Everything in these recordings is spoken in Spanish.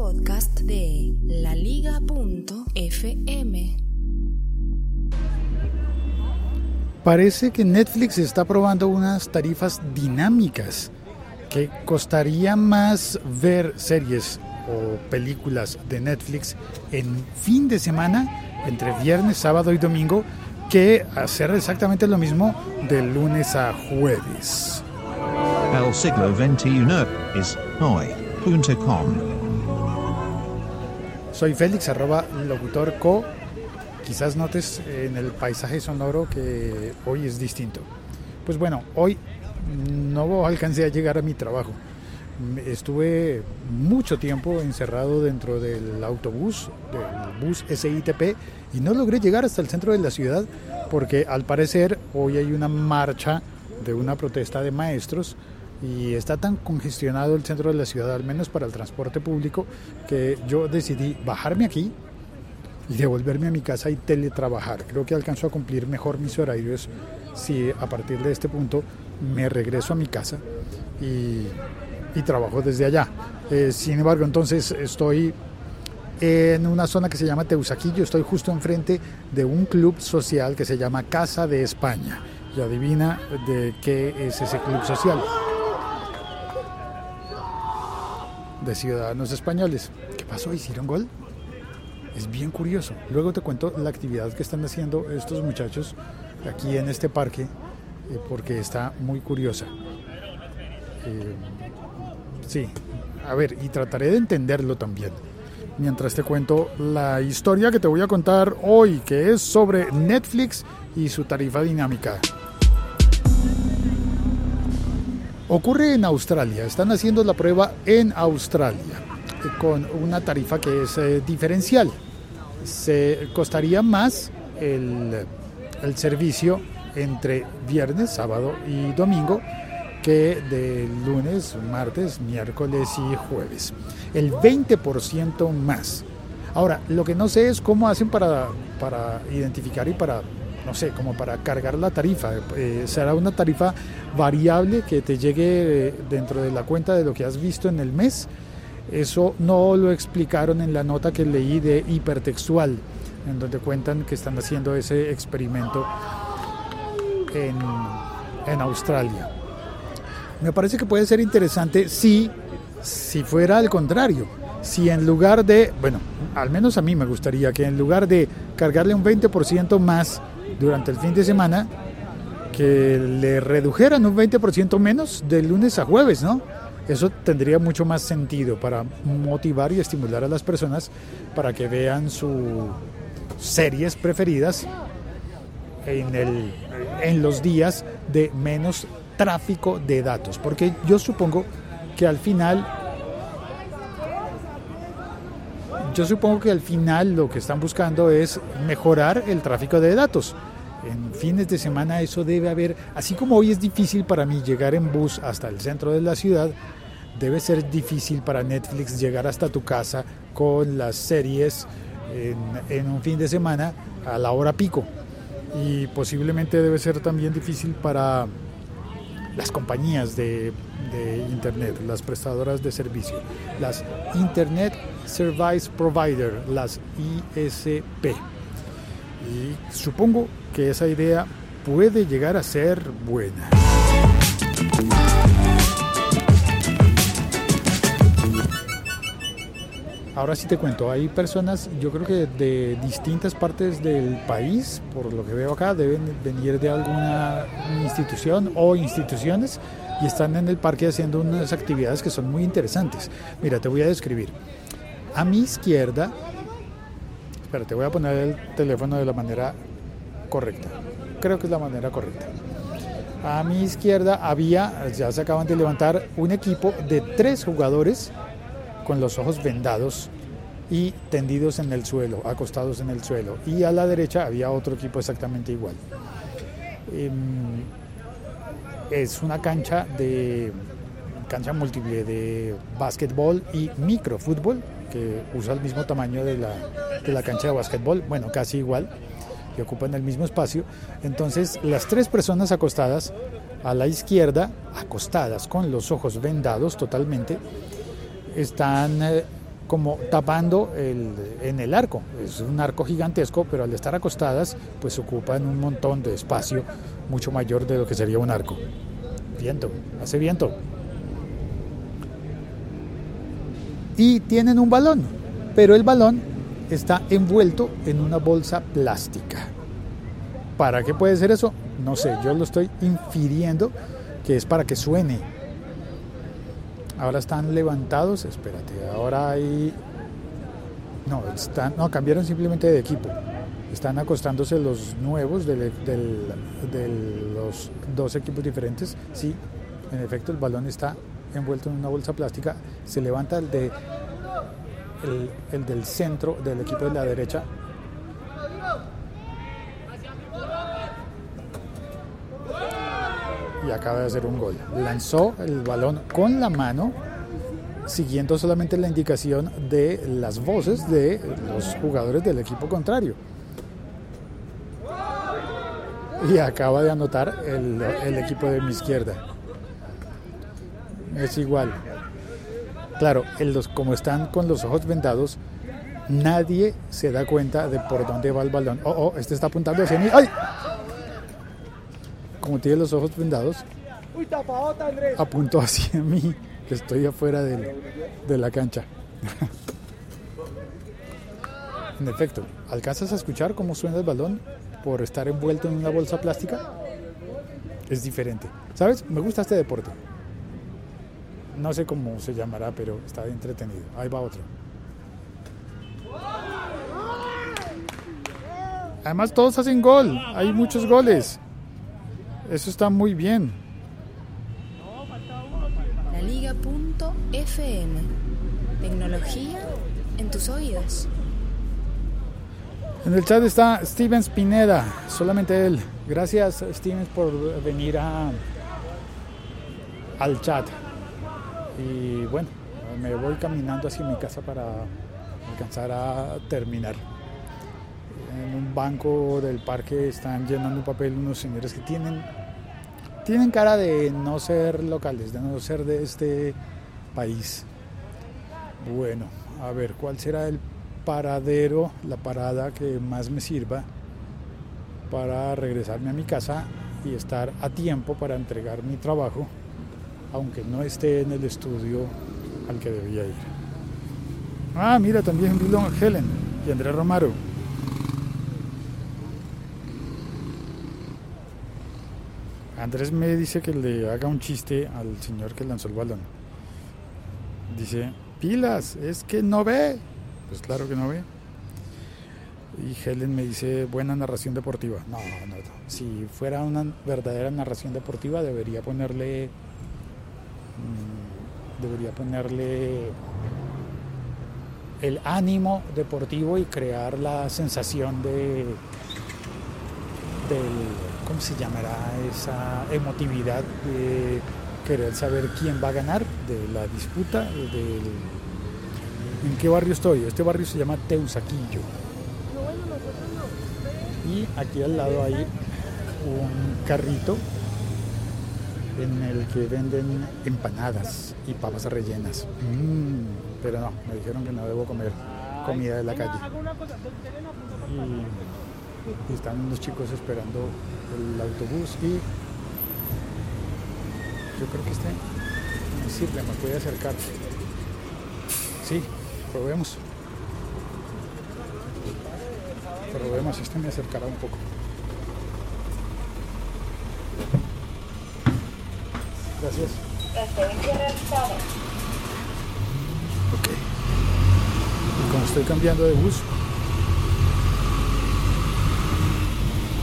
podcast de laliga.fm. Parece que Netflix está probando unas tarifas dinámicas que costaría más ver series o películas de Netflix en fin de semana, entre viernes, sábado y domingo, que hacer exactamente lo mismo de lunes a jueves. El siglo XXI es hoy.com. Soy Félix, arroba locutor co. Quizás notes en el paisaje sonoro que hoy es distinto. Pues bueno, hoy no alcancé a llegar a mi trabajo. Estuve mucho tiempo encerrado dentro del autobús, del bus SITP, y no logré llegar hasta el centro de la ciudad porque al parecer hoy hay una marcha de una protesta de maestros y está tan congestionado el centro de la ciudad, al menos para el transporte público, que yo decidí bajarme aquí y devolverme a mi casa y teletrabajar. Creo que alcanzo a cumplir mejor mis horarios si a partir de este punto me regreso a mi casa y, trabajo desde allá. Eh, sin embargo, entonces estoy en una zona que se llama Teusaquillo, estoy justo enfrente de un club social que se llama Casa de España. Y adivina de qué es ese club social. Ciudadanos españoles. ¿Qué pasó? ¿Hicieron gol? Es bien curioso. Luego te cuento la actividad que están haciendo estos muchachos aquí en este parque eh, porque está muy curiosa. Eh, sí, a ver, y trataré de entenderlo también. Mientras te cuento la historia que te voy a contar hoy, que es sobre Netflix y su tarifa dinámica. Ocurre en Australia, están haciendo la prueba en Australia eh, con una tarifa que es diferencial. Se costaría más el, el servicio entre viernes, sábado y domingo que de lunes, martes, miércoles y jueves. El 20% más. Ahora, lo que no sé es cómo hacen para, para identificar y para, no sé, como para cargar la tarifa. Eh, ¿Será una tarifa variable que te llegue eh, dentro de la cuenta de lo que has visto en el mes? Eso no lo explicaron en la nota que leí de hipertextual, en donde cuentan que están haciendo ese experimento en, Australia. Me parece que puede ser interesante si, si fuera al contrario. Si en lugar de, bueno, al menos a mí me gustaría que en lugar de cargarle un 20% más durante el fin de semana, que le redujeran un 20% menos de lunes a jueves, ¿no? Eso tendría mucho más sentido para motivar y estimular a las personas para que vean sus series preferidas en, el, en los días de menos tráfico de datos. Porque yo supongo que al final, yo supongo que al final lo que están buscando es mejorar el tráfico de datos. En fines de semana eso debe haber, así como hoy es difícil para mí llegar en bus hasta el centro de la ciudad, debe ser difícil para Netflix llegar hasta tu casa con las series en, un fin de semana a la hora pico y posiblemente debe ser también difícil para las compañías de, Internet, las prestadoras de servicio, las Internet Service Provider, las ISP. Y supongo que esa idea puede llegar a ser buena. Ahora sí te cuento, hay personas, yo creo que de distintas partes del país, por lo que veo acá, deben venir de alguna institución o instituciones y están en el parque haciendo unas actividades que son muy interesantes. Mira, te voy a describir. A mi izquierda, espera, te voy a poner el teléfono de la manera correcta. Creo que es la manera correcta. A mi izquierda había, ya se acaban de levantar, un equipo de tres jugadores con los ojos vendados y tendidos en el suelo, acostados en el suelo. Y a la derecha había otro equipo exactamente igual. Em, es una cancha de cancha múltiple de básquetbol y microfútbol que usa el mismo tamaño de la, de la cancha de básquetbol, bueno, casi igual, que ocupan el mismo espacio. Entonces, las tres personas acostadas a la izquierda, acostadas con los ojos vendados totalmente, están eh, como tapando el, en el arco. Es un arco gigantesco, pero al estar acostadas, pues ocupan un montón de espacio mucho mayor de lo que sería un arco. Viento, hace viento. Y tienen un balón, pero el balón está envuelto en una bolsa plástica. ¿Para qué puede ser eso? No sé, yo lo estoy infiriendo que es para que suene. Ahora están levantados, espérate, ahora hay... No, están, no, cambiaron simplemente de equipo. Están acostándose los nuevos de, los dos equipos diferentes. Sí, en efecto el balón está envuelto en una bolsa plástica. Se levanta el, de, el del centro del equipo de la derecha acaba de hacer un gol. Lanzó el balón con la mano, siguiendo solamente la indicación de las voces de los jugadores del equipo contrario. Y acaba de anotar el, equipo de mi izquierda. Es igual. Claro, los, como están con los ojos vendados, nadie se da cuenta de por dónde va el balón. Oh, oh, este está apuntando hacia mí. ¡Ay! Como tiene los ojos vendados, apuntó hacia mí, que estoy afuera de, la cancha. en efecto, ¿alcanzas a escuchar cómo suena el balón por estar envuelto en una bolsa plástica? Es diferente. ¿Sabes? Me gusta este deporte. No sé cómo se llamará, pero está entretenido. Ahí va otro. Además todos hacen gol. Hay muchos goles. Eso está muy bien. La Liga.fm. Tecnología en tus oídos. En el chat está Steven Spineda, solamente él. Gracias Steven por venir a, al chat. Y bueno, me voy caminando hacia mi casa para alcanzar a terminar en un banco del parque están llenando un papel unos señores que tienen tienen cara de no ser locales, de no ser de este país. Bueno, a ver, ¿cuál será el paradero, la parada que más me sirva para regresarme a mi casa y estar a tiempo para entregar mi trabajo, aunque no esté en el estudio al que debía ir? Ah, mira, también vino Helen y Andrés Romaro. Andrés me dice que le haga un chiste al señor que lanzó el balón. Dice, pilas, es que no ve. Pues claro que no ve. Y Helen me dice, buena narración deportiva. No, no, no. Si fuera una verdadera narración deportiva, debería ponerle... Mm, debería ponerle el ánimo deportivo y crear la sensación de del ¿cómo se llamará esa emotividad de querer saber quién va a ganar de la disputa? ¿En qué barrio estoy? Este barrio se llama Teusaquillo. Y aquí al lado hay un carrito en el que venden empanadas y papas rellenas. Mm, pero no, me dijeron que no debo comer comida de la calle. Están unos chicos esperando el autobús y yo creo que este me sirve, me puede acercar. Sí, probemos. Probemos, este me acercará un poco. Gracias. Ok. Y como estoy cambiando de bus,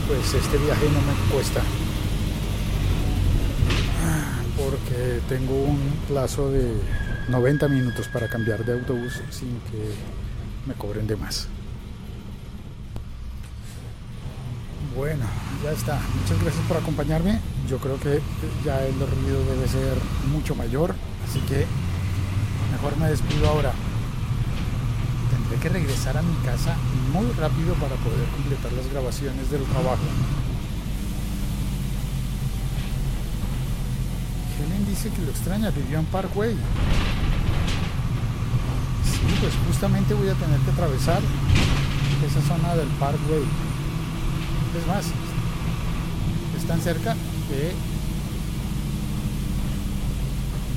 pues este viaje no me cuesta porque tengo un plazo de 90 minutos para cambiar de autobús sin que me cobren de más. Bueno, ya está. Muchas gracias por acompañarme. Yo creo que ya el ruido debe ser mucho mayor, así que mejor me despido ahora que regresar a mi casa muy rápido para poder completar las grabaciones del trabajo. Helen dice que lo extraña, vivió en Parkway. Sí, pues justamente voy a tener que atravesar esa zona del Parkway. Es más, es tan cerca que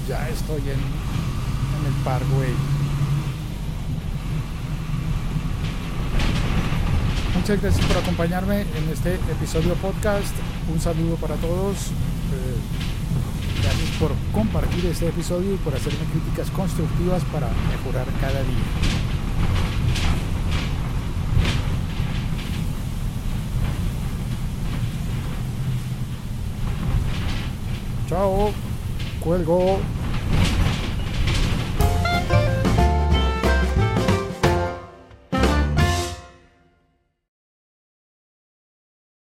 ya estoy en, en el Parkway. Muchas gracias por acompañarme en este episodio podcast. Un saludo para todos. Eh, gracias por compartir este episodio y por hacerme críticas constructivas para mejorar cada día. Chao, cuelgo.